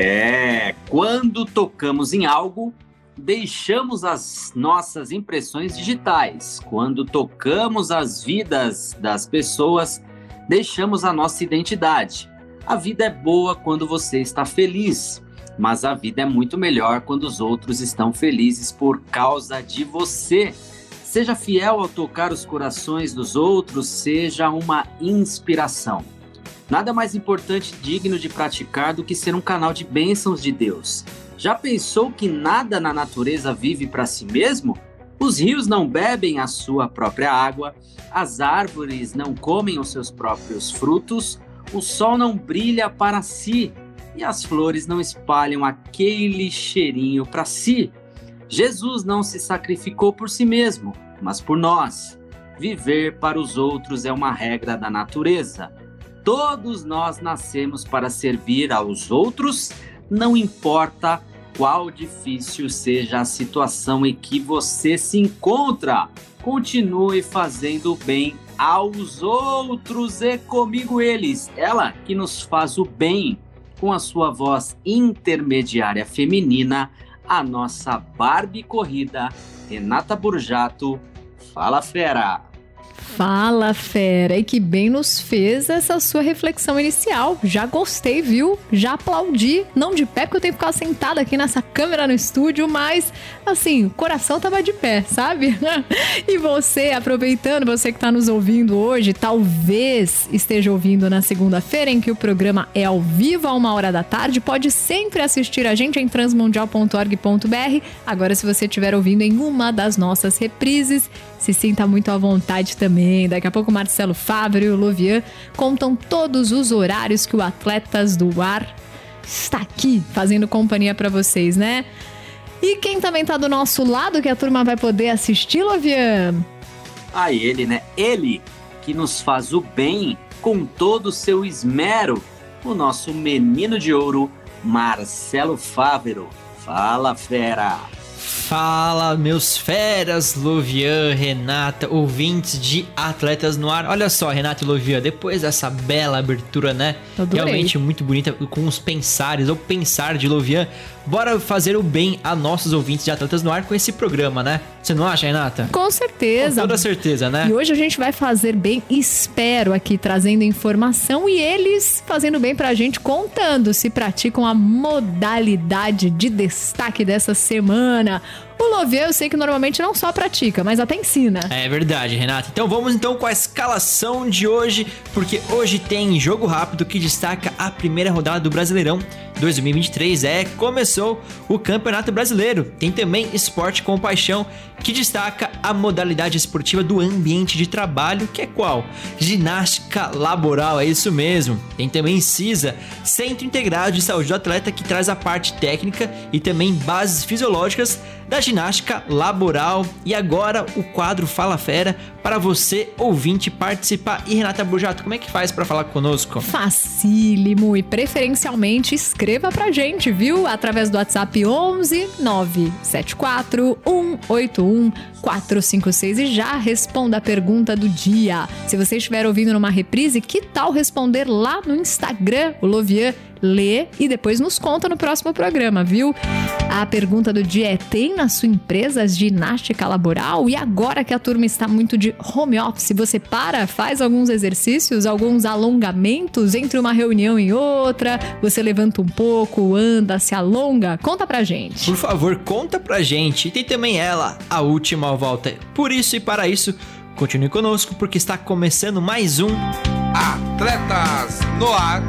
É, quando tocamos em algo, deixamos as nossas impressões digitais. Quando tocamos as vidas das pessoas, deixamos a nossa identidade. A vida é boa quando você está feliz, mas a vida é muito melhor quando os outros estão felizes por causa de você. Seja fiel ao tocar os corações dos outros, seja uma inspiração. Nada mais importante e digno de praticar do que ser um canal de bênçãos de Deus. Já pensou que nada na natureza vive para si mesmo? Os rios não bebem a sua própria água, as árvores não comem os seus próprios frutos, o sol não brilha para si e as flores não espalham aquele cheirinho para si. Jesus não se sacrificou por si mesmo, mas por nós. Viver para os outros é uma regra da natureza. Todos nós nascemos para servir aos outros, não importa qual difícil seja a situação em que você se encontra. Continue fazendo bem aos outros e comigo eles. Ela que nos faz o bem com a sua voz intermediária feminina, a nossa Barbie corrida, Renata Burjato. Fala, fera! Fala, fera! E que bem nos fez essa sua reflexão inicial. Já gostei, viu? Já aplaudi. Não de pé, porque eu tenho que ficar sentada aqui nessa câmera no estúdio, mas assim, o coração tava de pé, sabe? e você, aproveitando, você que tá nos ouvindo hoje, talvez esteja ouvindo na segunda-feira, em que o programa é ao vivo a uma hora da tarde, pode sempre assistir a gente em transmundial.org.br. Agora, se você estiver ouvindo em uma das nossas reprises, se sinta muito à vontade também. Daqui a pouco, Marcelo Fábio e o Lovian contam todos os horários que o Atletas do Ar está aqui fazendo companhia para vocês, né? E quem também tá do nosso lado que a turma vai poder assistir, Lovian? A ele, né? Ele que nos faz o bem com todo o seu esmero, o nosso menino de ouro, Marcelo Fávero. Fala, fera! Fala, meus feras, Lovian, Renata, ouvintes de Atletas no Ar. Olha só, Renata e Lovian, depois dessa bela abertura, né? Realmente muito bonita, com os pensares, ou pensar de Lovian. Bora fazer o bem a nossos ouvintes de Atletas no Ar com esse programa, né? Você não acha, Renata? Com certeza. Com toda certeza, né? E hoje a gente vai fazer bem, espero aqui, trazendo informação e eles fazendo bem pra gente, contando se praticam a modalidade de destaque dessa semana. O Lovier eu sei que normalmente não só pratica, mas até ensina. É verdade, Renata. Então vamos então com a escalação de hoje, porque hoje tem jogo rápido que destaca a primeira rodada do Brasileirão 2023. É, começou o Campeonato Brasileiro. Tem também Esporte com Paixão, que destaca a modalidade esportiva do ambiente de trabalho, que é qual? Ginástica laboral, é isso mesmo. Tem também CISA, Centro Integrado de Saúde do Atleta, que traz a parte técnica e também bases fisiológicas da ginástica laboral. E agora o quadro Fala Fera para você, ouvinte, participar. E Renata Burjato, como é que faz para falar conosco? Facílimo e preferencialmente escreva pra gente, viu? Através do WhatsApp 11 974 181 456 e já responda a pergunta do dia. Se você estiver ouvindo numa reprise, que tal responder lá no Instagram? O Lovian lê e depois nos conta no próximo programa, viu? A pergunta do dia é: tem na sua empresa ginástica laboral? E agora que a turma está muito de home office, você para, faz alguns exercícios, alguns alongamentos entre uma reunião e outra, você levanta um pouco, anda, se alonga? Conta pra gente. Por favor, conta pra gente. E tem também ela, a última volta. Por isso e para isso, continue conosco porque está começando mais um Atletas no Ar.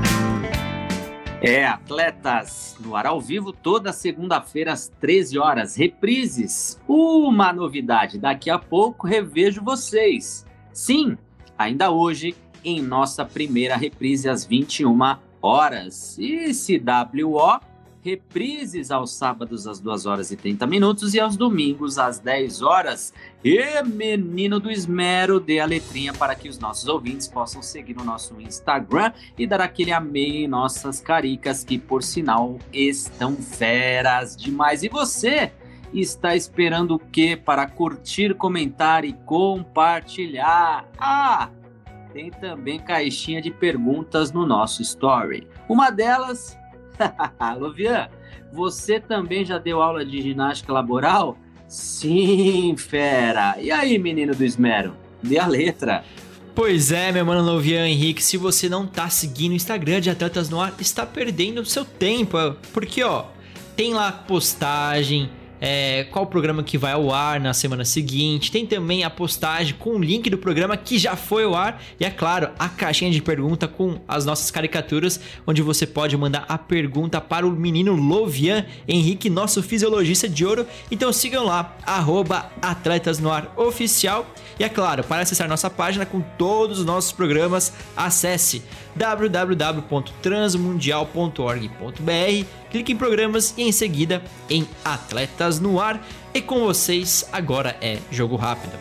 É, atletas, no ar ao vivo toda segunda-feira às 13 horas. Reprises. Uma novidade, daqui a pouco revejo vocês. Sim, ainda hoje, em nossa primeira reprise às 21 horas. E CWO, reprises aos sábados às 2 horas e 30 minutos e aos domingos às 10 horas. E menino do esmero, dê a letrinha para que os nossos ouvintes possam seguir no nosso Instagram e dar aquele amei em nossas caricas que, por sinal, estão feras demais. E você? está esperando o que para curtir, comentar e compartilhar? Ah, tem também caixinha de perguntas no nosso story. Uma delas, Luvian, você também já deu aula de ginástica laboral? Sim, fera. E aí, menino do esmero? Dê a letra. Pois é, meu mano Lovian Henrique, se você não tá seguindo o Instagram de Atletas no Ar, está perdendo seu tempo, porque ó, tem lá postagem, é, qual programa que vai ao ar na semana seguinte. Tem também a postagem com o link do programa que já foi ao ar. E é claro, a caixinha de pergunta com as nossas caricaturas, onde você pode mandar a pergunta para o menino Lovian Henrique, nosso fisiologista de ouro. Então sigam lá, arroba Atletas no Ar Oficial. E é claro, para acessar nossa página com todos os nossos programas, acesse www.transmundial.org.br, clique em programas e em seguida em Atletas no Ar. E com vocês, agora é Jogo Rápido.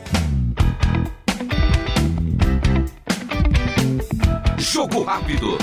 Jogo Rápido.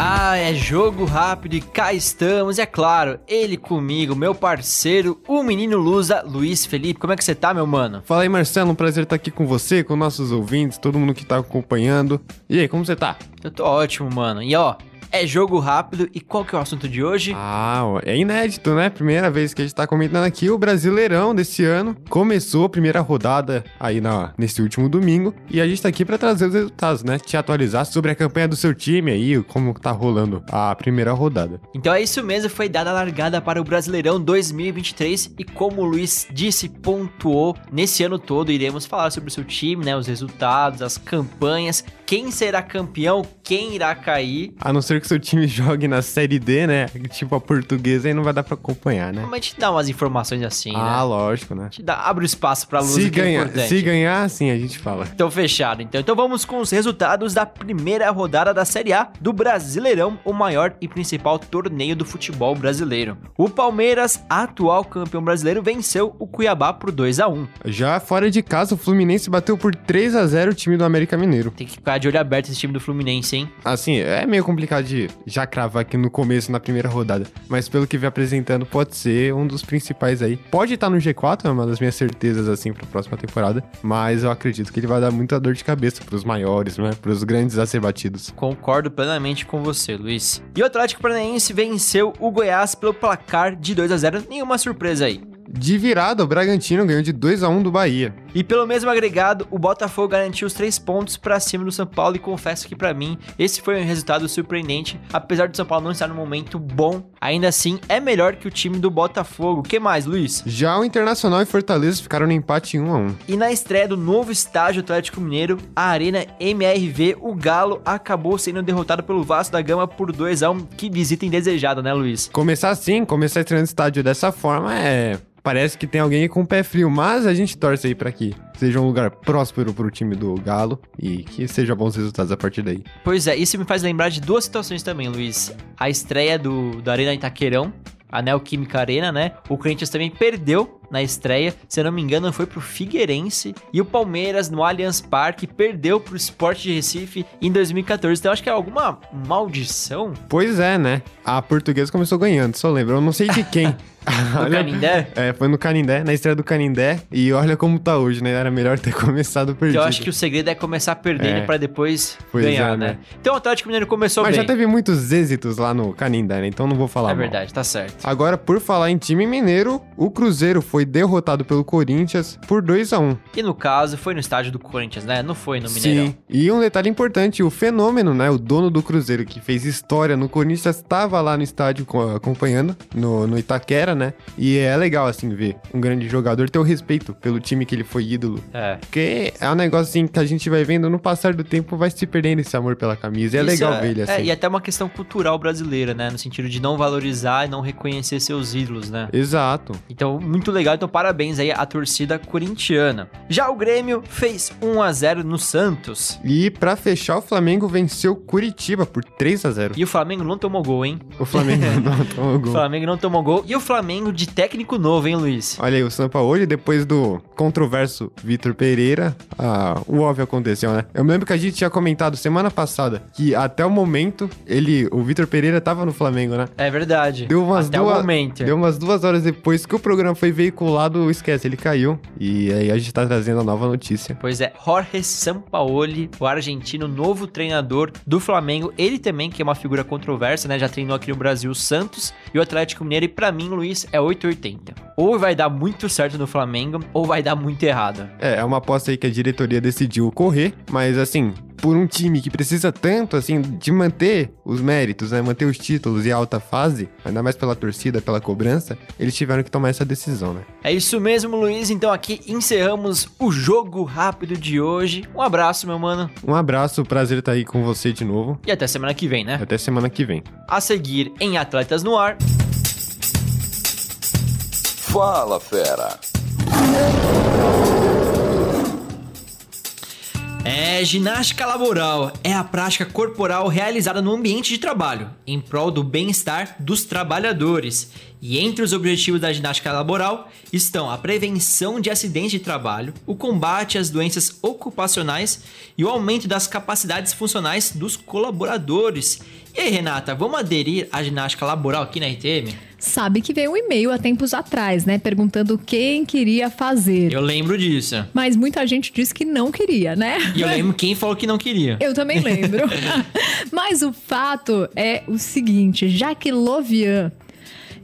Ah, é jogo rápido e cá estamos, é claro, ele comigo, meu parceiro, o menino Lusa, Luiz Felipe. Como é que você tá, meu mano? Fala aí, Marcelo, um prazer estar aqui com você, com nossos ouvintes, todo mundo que tá acompanhando. E aí, como você tá? Eu tô ótimo, mano. E ó, é jogo rápido. E qual que é o assunto de hoje? Ah, é inédito, né? Primeira vez que a gente tá comentando aqui o Brasileirão desse ano. Começou a primeira rodada aí na, nesse último domingo. E a gente tá aqui para trazer os resultados, né? Te atualizar sobre a campanha do seu time aí, como tá rolando a primeira rodada. Então é isso mesmo, foi dada a largada para o Brasileirão 2023. E como o Luiz disse, pontuou nesse ano todo, iremos falar sobre o seu time, né? Os resultados, as campanhas, quem será campeão, quem irá cair. A não ser que seu time jogue na Série D, né? Tipo a portuguesa, aí não vai dar pra acompanhar, né? Mas gente dá umas informações assim, ah, né? lógico, né? Gente dá, abre o espaço pra luz Se, que é se ganhar, sim, a gente fala. Então fechado, então. Então vamos com os resultados da primeira rodada da Série A do Brasileirão, o maior e principal torneio do futebol brasileiro. O Palmeiras, atual campeão brasileiro, venceu o Cuiabá por 2 a 1 Já fora de casa, o Fluminense bateu por 3 a 0 o time do América Mineiro. Tem que ficar de olho aberto esse time do Fluminense, hein? Assim, é meio complicado de já cravar aqui no começo, na primeira rodada. Mas pelo que vem apresentando, pode ser um dos principais aí. Pode estar no G4, é uma das minhas certezas, assim, pra próxima temporada. Mas eu acredito que ele vai dar muita dor de cabeça pros maiores, né? Pros grandes a ser batidos. Concordo plenamente com você, Luiz. E o Atlético Paranaense venceu o Goiás pelo placar de 2 a 0 Nenhuma surpresa aí. De virada, o Bragantino ganhou de 2 a 1 do Bahia. E pelo mesmo agregado, o Botafogo garantiu os três pontos para cima do São Paulo e confesso que para mim esse foi um resultado surpreendente, apesar do São Paulo não estar no momento bom, ainda assim é melhor que o time do Botafogo. Que mais, Luiz? Já o Internacional e Fortaleza ficaram no empate em 1 a 1. E na estreia do novo estádio Atlético Mineiro, a Arena MRV, o Galo acabou sendo derrotado pelo Vasco da Gama por 2 a 1. Que visita indesejada, né, Luiz? Começar assim, começar estreando estádio dessa forma é parece que tem alguém aí com o pé frio, mas a gente torce aí para que seja um lugar próspero pro time do Galo e que seja bons resultados a partir daí. Pois é, isso me faz lembrar de duas situações também, Luiz. A estreia do, da Arena Itaquerão, a Neoquímica Arena, né? O Corinthians também perdeu na estreia, se não me engano, foi pro Figueirense e o Palmeiras no Allianz Parque perdeu pro Sport de Recife em 2014. Então acho que é alguma maldição. Pois é, né? A portuguesa começou ganhando, só lembro, eu não sei de quem. No Canindé? É, foi no Canindé, na estreia do Canindé. E olha como tá hoje, né? Era melhor ter começado perdido. Então eu acho que o segredo é começar perdendo É. pra depois Pois ganhar, é, né? né? Então o Atlético Mineiro começou Mas bem. já teve muitos êxitos lá no Canindé, né? Então não vou falar É mal. verdade, tá certo. Agora, por falar em time mineiro, o Cruzeiro foi derrotado pelo Corinthians por 2 a 1 E no caso, foi no estádio do Corinthians, né? Não foi no Mineirão. Sim. E um detalhe importante, o Fenômeno, né, o dono do Cruzeiro que fez história no Corinthians, estava lá no estádio co- acompanhando, no, no Itaquera, né? E é legal, assim, ver um grande jogador ter o respeito pelo time que ele foi ídolo. É. Porque é um negócio, assim, que a gente vai vendo, no passar do tempo, vai se perdendo esse amor pela camisa. E é Isso legal ver ele assim. É, e até uma questão cultural brasileira, né? No sentido de não valorizar e não reconhecer seus ídolos, né? Exato. Então, muito legal legal, então parabéns aí à torcida corintiana. Já o Grêmio fez 1 a 0 no Santos. E pra fechar, o Flamengo venceu Curitiba por 3 a 0 E o Flamengo não tomou gol, hein? O Flamengo não tomou O gol. Flamengo não tomou gol. E o Flamengo de técnico novo, hein, Luiz? Olha aí, o Sampaoli, depois do controverso Vitor Pereira, ah, o óbvio aconteceu, né? Eu me lembro que a gente tinha comentado semana passada que até o momento, ele, o Vitor Pereira tava no Flamengo, né? É verdade. Deu umas Até duas, o momento. Deu umas duas horas depois que o programa foi veiculado, esquece, ele caiu. E aí a gente tá trazendo a nova notícia. Pois é, Jorge Sampaoli, o argentino novo treinador do Flamengo. Ele também, que é uma figura controversa, né? Já treinou aqui no Brasil o Santos e o Atlético Mineiro. E pra mim, Luiz, é 880. Ou vai dar muito certo no Flamengo, ou vai dar muito errado. É, é uma aposta aí que a diretoria decidiu correr, mas assim, por um time que precisa tanto, assim, de manter os méritos, né? Manter os títulos e a alta fase, ainda mais pela torcida, pela cobrança, eles tiveram que tomar essa decisão, né? É isso mesmo, Luiz. Então aqui encerramos o jogo rápido de hoje. Um abraço, meu mano. Um abraço, prazer estar aí com você de novo. E até semana que vem, né? Até semana que vem. A seguir em Atletas no Ar. Fala, fera. É, ginástica laboral é a prática corporal realizada no ambiente de trabalho, em prol do bem-estar dos trabalhadores. E entre os objetivos da ginástica laboral estão a prevenção de acidentes de trabalho, o combate às doenças ocupacionais e o aumento das capacidades funcionais dos colaboradores. E aí, Renata, vamos aderir à ginástica laboral aqui na RTM? Sabe que veio um e-mail há tempos atrás, né? Perguntando quem queria fazer. Eu lembro disso. Mas muita gente disse que não queria, né? E eu lembro quem falou que não queria. Eu também lembro. Mas o fato é o seguinte: Jacques Lovian,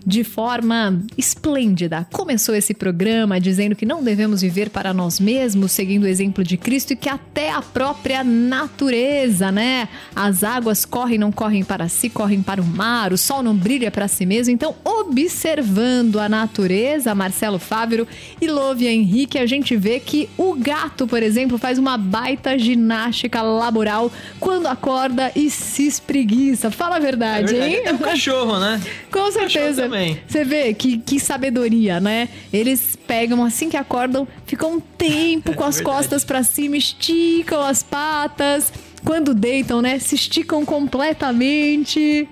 de forma esplêndida, começou esse programa dizendo que não devemos viver para nós mesmos, seguindo o exemplo de Cristo e que até a própria natureza, né? As águas correm, não correm para si, correm para o mar, o sol não brilha para si mesmo. Então, observando a natureza, Marcelo Fávero e Lovia Henrique, a gente vê que o gato, por exemplo, faz uma baita ginástica laboral quando acorda e se espreguiça. Fala a É verdade, verdade. hein? É um cachorro, né? Com certeza. Também. Você vê que, que sabedoria, né? Eles pegam assim que acordam, ficam um tempo com as Verdade. costas pra cima, esticam as patas. Quando deitam, né? Se esticam completamente.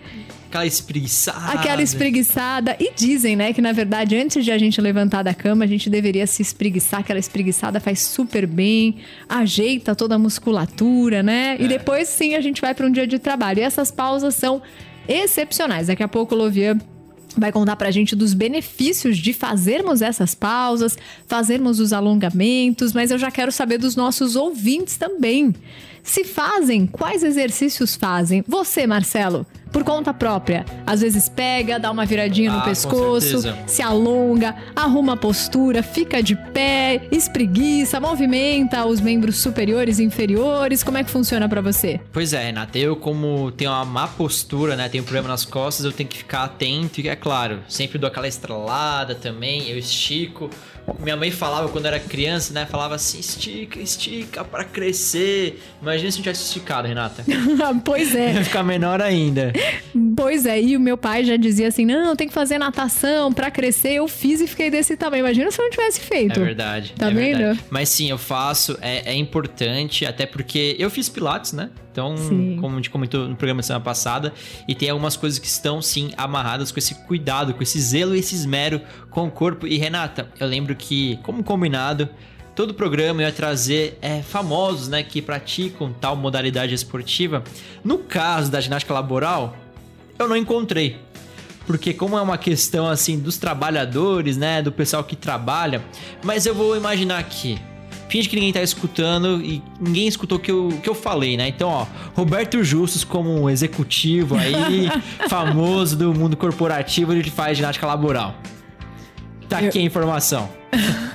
Aquela espreguiçada. Aquela espreguiçada. E dizem, né, que na verdade, antes de a gente levantar da cama, a gente deveria se espreguiçar. Aquela espreguiçada faz super bem, ajeita toda a musculatura, né? É. E depois sim a gente vai para um dia de trabalho. E essas pausas são excepcionais. Daqui a pouco o Lovian vai contar pra gente dos benefícios de fazermos essas pausas, fazermos os alongamentos, mas eu já quero saber dos nossos ouvintes também. Se fazem, quais exercícios fazem? Você, Marcelo, por conta própria, às vezes pega, dá uma viradinha Ah, no com pescoço, se alonga, arruma a postura, fica de pé, espreguiça, movimenta os membros superiores e inferiores. Como é que funciona pra você? Pois é, Renata, eu como tenho uma má postura, né, tenho um problema nas costas, eu tenho que ficar atento e é claro, sempre dou aquela estralada também, eu estico. Minha mãe falava quando era criança, né, falava assim, estica, estica pra crescer. Imagina se eu tivesse esticado, Renata. pois é. Ia ficar menor ainda. Pois é, e o meu pai já dizia assim: não, tem que fazer natação pra crescer. Eu fiz e fiquei desse tamanho. Imagina se eu não tivesse feito. É verdade. Tá é vendo? verdade. Mas sim, eu faço, é, é importante, até porque eu fiz Pilates, né? Então, Sim. como a gente comentou no programa da semana passada, e tem algumas coisas que estão sim amarradas com esse cuidado, com esse zelo e esse esmero com o corpo. E Renata, eu lembro que, como combinado, todo programa eu ia trazer é, famosos, né, que praticam tal modalidade esportiva. No caso da ginástica laboral, eu não encontrei. Porque como é uma questão assim dos trabalhadores, né, do pessoal que trabalha, mas eu vou imaginar aqui. Finge que ninguém tá escutando e ninguém escutou o que eu, que eu falei, né? Então, ó, Roberto Justus como um executivo aí, famoso do mundo corporativo, ele faz ginástica laboral. Tá aqui a informação.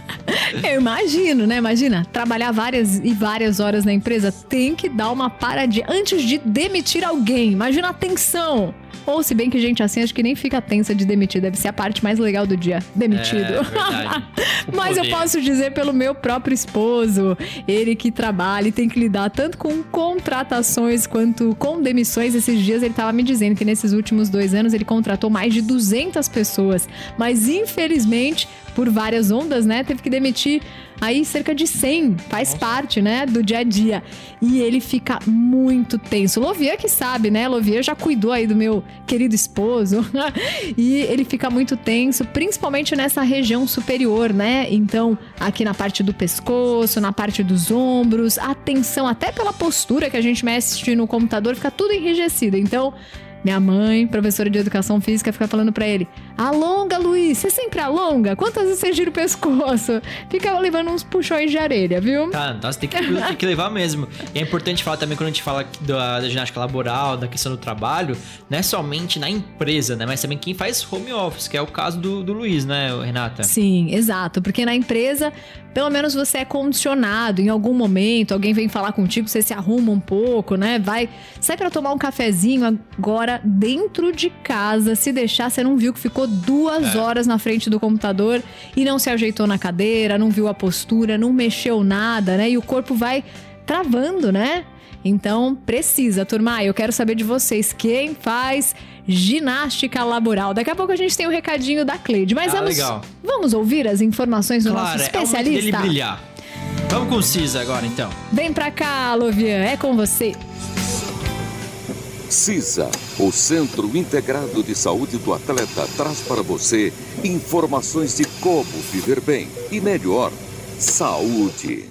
Eu imagino, né? Imagina, trabalhar várias e várias horas na empresa tem que dar uma paradinha antes de demitir alguém. Imagina a tensão. Ou se bem que gente assim, acho que nem fica tensa de demitir. Deve ser a parte mais legal do dia. Demitido. É. O Mas eu poder. posso dizer pelo meu próprio esposo, ele que trabalha e tem que lidar tanto com contratações quanto com demissões. Esses dias ele estava me dizendo que nesses últimos dois anos ele contratou mais de 200 pessoas, mas infelizmente por várias ondas, né? Teve que demitir aí cerca de 100, faz Nossa. parte, né, do dia a dia. E ele fica muito tenso. Lovia que sabe, né? Lovia já cuidou aí do meu querido esposo. e ele fica muito tenso, principalmente nessa região superior, né? Então, aqui na parte do pescoço, na parte dos ombros, a tensão até pela postura que a gente mexe no computador fica tudo enrijecido. Então, minha mãe, professora de educação física, fica falando para ele: alonga, Luiz, você sempre alonga? Quantas vezes você gira o pescoço? Fica levando uns puxões de areia, viu? Tá, então você tem que, tem que levar mesmo. E é importante falar também quando a gente fala da, da, ginástica laboral, da questão do trabalho, não é somente na empresa, né? Mas também quem faz home office, que é o caso do, do Luiz, né, Renata? Sim, exato. Porque na empresa pelo menos você é condicionado. Em algum momento, alguém vem falar contigo, você se arruma um pouco, né? Vai, sai para tomar um cafezinho. Agora, dentro de casa, se deixar, você não viu que ficou duas é. horas na frente do computador e não se ajeitou na cadeira, não viu a postura, não mexeu nada, né? E o corpo vai travando, né? Então, precisa, turma. Eu quero saber de vocês quem faz ginástica laboral. Daqui a pouco a gente tem o um recadinho da Cleide. Mas ah, vamos, legal. vamos ouvir as informações do claro, nosso especialista? É dele brilhar. Vamos com o CISA agora, então. Vem pra cá, Lovian. É com você. CISA, o Centro Integrado de Saúde do Atleta, traz para você informações de como viver bem e melhor. Saúde.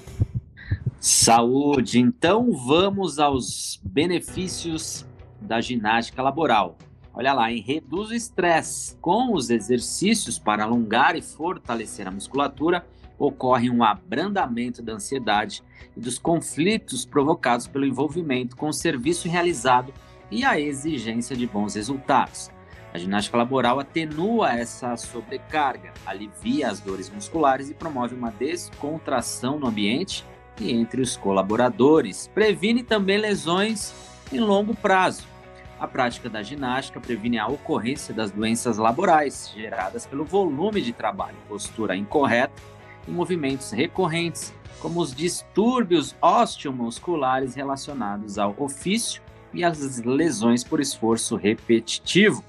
Saúde. Então vamos aos benefícios da ginástica laboral. Olha lá, em reduz o estresse. Com os exercícios para alongar e fortalecer a musculatura, ocorre um abrandamento da ansiedade e dos conflitos provocados pelo envolvimento com o serviço realizado e a exigência de bons resultados. A ginástica laboral atenua essa sobrecarga, alivia as dores musculares e promove uma descontração no ambiente e entre os colaboradores. Previne também lesões em longo prazo a prática da ginástica previne a ocorrência das doenças laborais geradas pelo volume de trabalho, postura incorreta e movimentos recorrentes, como os distúrbios osteomusculares relacionados ao ofício e as lesões por esforço repetitivo.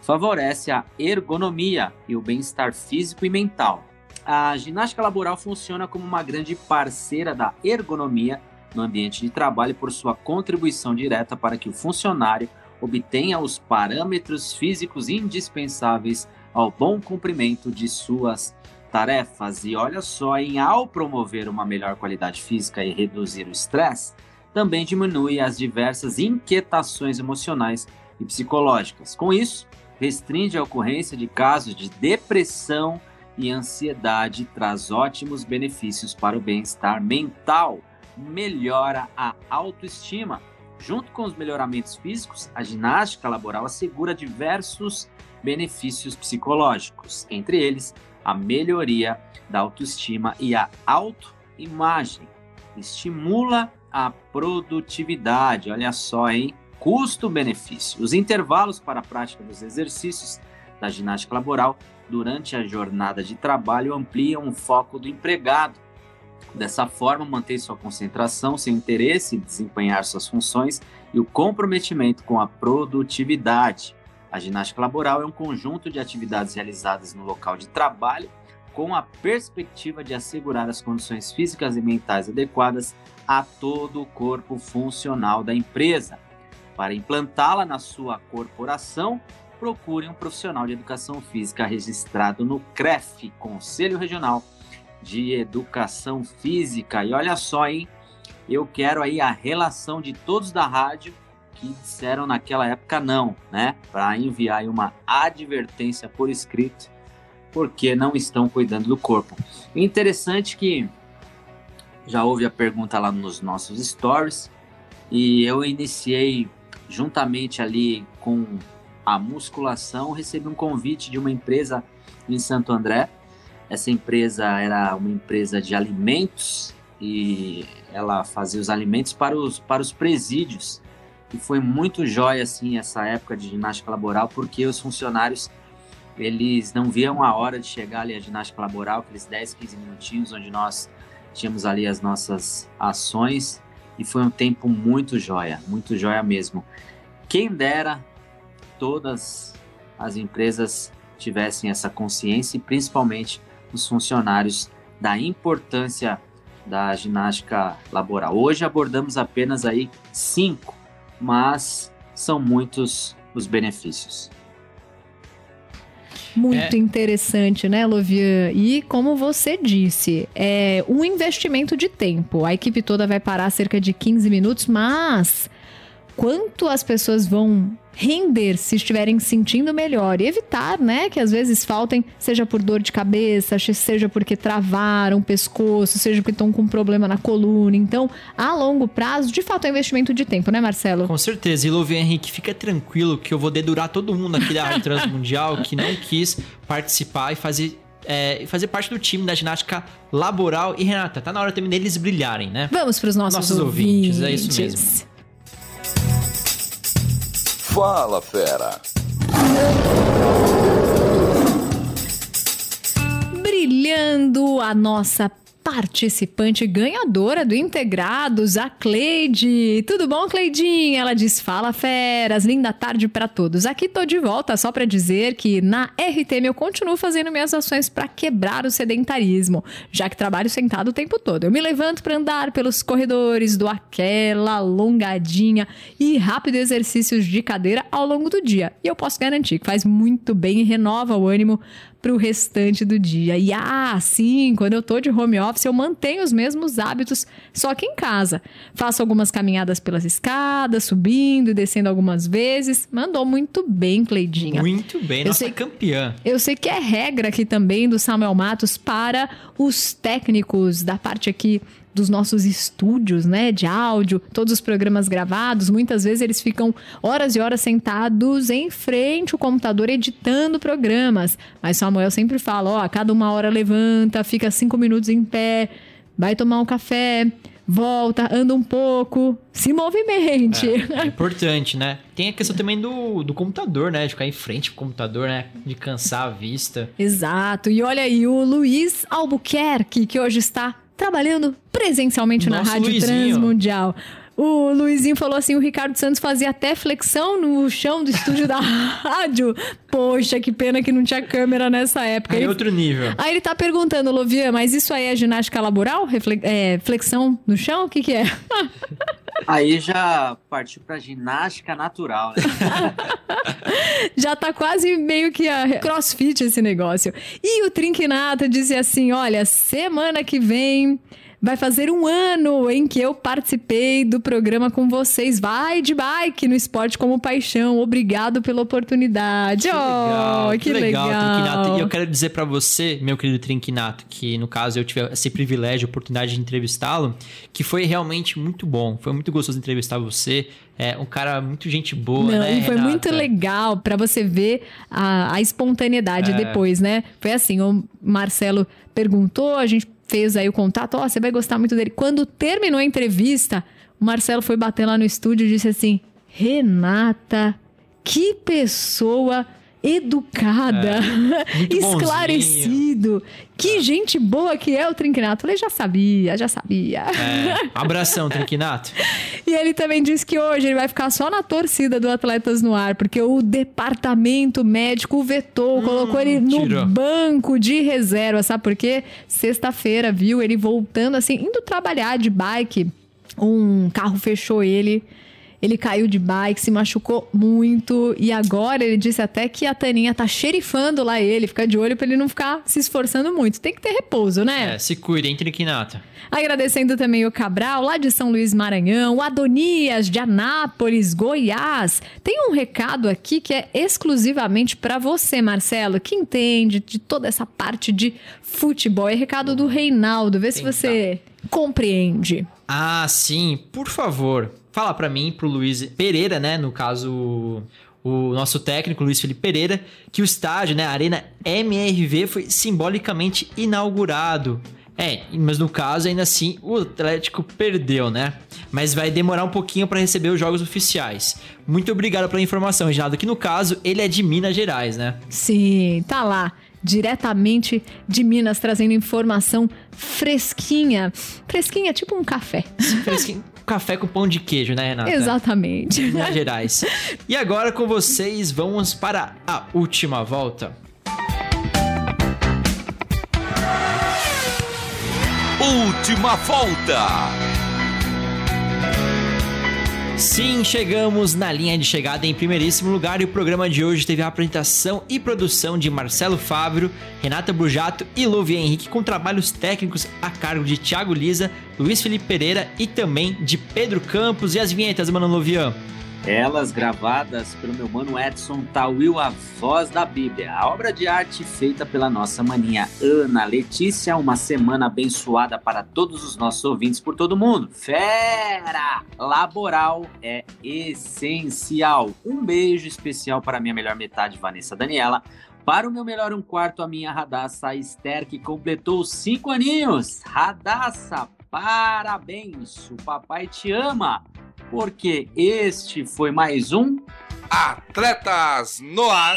Favorece a ergonomia e o bem-estar físico e mental. A ginástica laboral funciona como uma grande parceira da ergonomia no ambiente de trabalho por sua contribuição direta para que o funcionário obtenha os parâmetros físicos indispensáveis ao bom cumprimento de suas tarefas. E olha só, em ao promover uma melhor qualidade física e reduzir o estresse, também diminui as diversas inquietações emocionais e psicológicas. Com isso, restringe a ocorrência de casos de depressão e ansiedade, traz ótimos benefícios para o bem-estar mental, melhora a autoestima Junto com os melhoramentos físicos, a ginástica laboral assegura diversos benefícios psicológicos, entre eles a melhoria da autoestima e a autoimagem. Estimula a produtividade, olha só, hein? Custo-benefício. Os intervalos para a prática dos exercícios da ginástica laboral durante a jornada de trabalho ampliam o foco do empregado Dessa forma, mantém sua concentração, seu interesse em desempenhar suas funções e o comprometimento com a produtividade. A ginástica laboral é um conjunto de atividades realizadas no local de trabalho com a perspectiva de assegurar as condições físicas e mentais adequadas a todo o corpo funcional da empresa. Para implantá-la na sua corporação, procure um profissional de educação física registrado no CREF, Conselho Regional de educação física. E olha só, hein? Eu quero aí a relação de todos da rádio que disseram naquela época não, né? Para enviar uma advertência por escrito, porque não estão cuidando do corpo. Interessante que já houve a pergunta lá nos nossos stories e eu iniciei juntamente ali com a musculação, recebi um convite de uma empresa em Santo André essa empresa era uma empresa de alimentos e ela fazia os alimentos para os, para os presídios. E foi muito jóia, assim, essa época de ginástica laboral, porque os funcionários, eles não viam a hora de chegar ali à ginástica laboral, aqueles 10, 15 minutinhos, onde nós tínhamos ali as nossas ações. E foi um tempo muito jóia, muito jóia mesmo. Quem dera todas as empresas tivessem essa consciência e principalmente os funcionários da importância da ginástica laboral. Hoje abordamos apenas aí cinco, mas são muitos os benefícios. Muito É. interessante, né, Lovian? E como você disse, é um investimento de tempo. A equipe toda vai parar cerca de 15 minutos, mas quanto as pessoas vão render se estiverem sentindo melhor e evitar, né, que às vezes faltem, seja por dor de cabeça, seja porque travaram o pescoço, seja porque estão com um problema na coluna. Então, a longo prazo, de fato, é investimento de tempo, né, Marcelo? Com certeza. E Louvi Henrique, fica tranquilo que eu vou dedurar todo mundo aqui da Rádio Transmundial que não quis participar e fazer. é, fazer parte do time da ginástica laboral. E Renata, tá na hora também deles brilharem, né? Vamos para os nossos, Nossos ouvintes, é isso mesmo. Fala, fera. brilhando a nossa participante ganhadora do Integrados, a Cleide. Tudo bom, Cleidinha? Ela diz: Fala, feras, linda tarde para todos. Aqui tô de volta só para dizer que na RTM eu continuo fazendo minhas ações para quebrar o sedentarismo, já que trabalho sentado o tempo todo. Eu me levanto para andar pelos corredores, dou aquela alongadinha e rápido exercícios de cadeira ao longo do dia. E eu posso garantir que faz muito bem e renova o ânimo pro restante do dia. E ah, sim, quando eu tô de home office, eu mantenho os mesmos hábitos, só que em casa. Faço algumas caminhadas pelas escadas, subindo e descendo algumas vezes. Mandou muito bem, Cleidinha. Muito bem, Eu nossa sei- campeã. Eu sei que é regra aqui também do Samuel Matos para os técnicos da parte aqui dos nossos estúdios, né, de áudio, todos os programas gravados, muitas vezes eles ficam horas e horas sentados em frente ao computador editando programas. Mas Samuel sempre fala, ó, a cada uma hora levanta, fica cinco minutos em pé, vai tomar um café, volta, anda um pouco, se movimente. É importante, né? Tem a questão também do, do computador, né? De ficar em frente pro computador, né? De cansar a vista. Exato. E olha aí, o Luiz Albuquerque, que hoje está trabalhando presencialmente na Nosso Rádio Luizinho. Transmundial. O Luizinho falou assim: o Ricardo Santos fazia até flexão no chão do estúdio da rádio. Poxa, que pena que não tinha câmera nessa época. Aí Ele- outro nível. Aí ele tá perguntando, Lovian, mas isso aí é ginástica laboral? Refle- é, flexão no chão? O que que é? Aí já partiu para ginástica natural, né? Já tá quase meio que a crossfit esse negócio. E o Trinquinato disse assim: olha, semana que vem. Vai fazer um ano em que eu participei do programa com vocês. Vai de bike no esporte como paixão. Obrigado pela oportunidade. oh, que, legal. Trinquinato. E eu quero dizer pra você, meu querido Trinquinato, que no caso eu tive esse privilégio, oportunidade de entrevistá-lo, que foi realmente muito bom. Foi muito gostoso entrevistar você. É um cara muito gente boa, Não, né? e foi Renata? muito legal pra você ver a, a espontaneidade É. depois, né? Foi assim, o Marcelo perguntou, a gente fez aí o contato, ó, você vai gostar muito dele. Quando terminou a entrevista, o Marcelo foi bater lá no estúdio e disse assim: Renata, que pessoa educada, É, esclarecido, que gente boa que é o Trinquinato. Falei, já sabia, já sabia. É, abração, Trinquinato. E ele também disse que hoje ele vai ficar só na torcida do Atletas no Ar, porque o departamento médico vetou, colocou ele no tirou. banco de reserva, sabe por quê? Sexta-feira, viu? Ele voltando assim, indo trabalhar de bike, um carro fechou ele. Ele caiu de bike, se machucou muito e agora ele disse até que a Taninha tá xerifando lá ele, fica de olho pra ele não ficar se esforçando muito. Tem que ter repouso, né? É, se cuida, hein, Trinquinato. Agradecendo também o Cabral, lá de São Luís Maranhão, o Adonias, de Anápolis, Goiás. Tem um recado aqui que é exclusivamente para você, Marcelo, que entende de toda essa parte de futebol. É recado do Reinaldo, vê se Tentar. você compreende. Ah, sim, por favor. Fala pra mim, pro Luiz Pereira, né? No caso, o nosso técnico, Luiz Felipe Pereira, que o estádio, né? A Arena MRV foi simbolicamente inaugurado. É, mas no caso, ainda assim, o Atlético perdeu, né? Mas vai demorar um pouquinho pra receber os jogos oficiais. Muito obrigado pela informação, Reginaldo, que no caso, ele é de Minas Gerais, né? Sim, tá lá. Diretamente de Minas, trazendo informação fresquinha. Fresquinha, tipo um café. Fresquinho, Tipo café com pão de queijo, né, Renata? Exatamente. Minas Gerais. E agora com vocês, vamos para a última volta. Última volta. Sim, chegamos na linha de chegada em primeiríssimo lugar e o programa de hoje teve a apresentação e produção de Marcelo Fávero, Renata Brujato e Louvi Henrique com trabalhos técnicos a cargo de Thiago Lisa, Luiz Felipe Pereira e também de Pedro Campos e as vinhetas, mano Louvian. Elas gravadas pelo meu mano Edson Tawil, a voz da Bíblia. A obra de arte feita pela nossa maninha Ana Letícia. Uma semana abençoada para todos os nossos ouvintes por todo mundo. Fera! Laboral é essencial. Um beijo especial para minha melhor metade, Vanessa Daniela. Para o meu melhor um quarto, a minha Radassa Esther, que completou cinco aninhos. Radassa, parabéns! O papai te ama! Porque este foi mais um Atletas no Ar.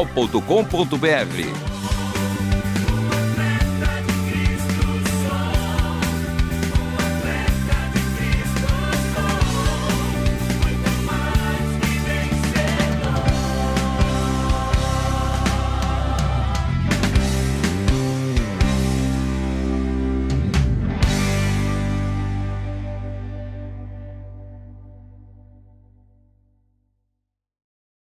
transmundial.com.br.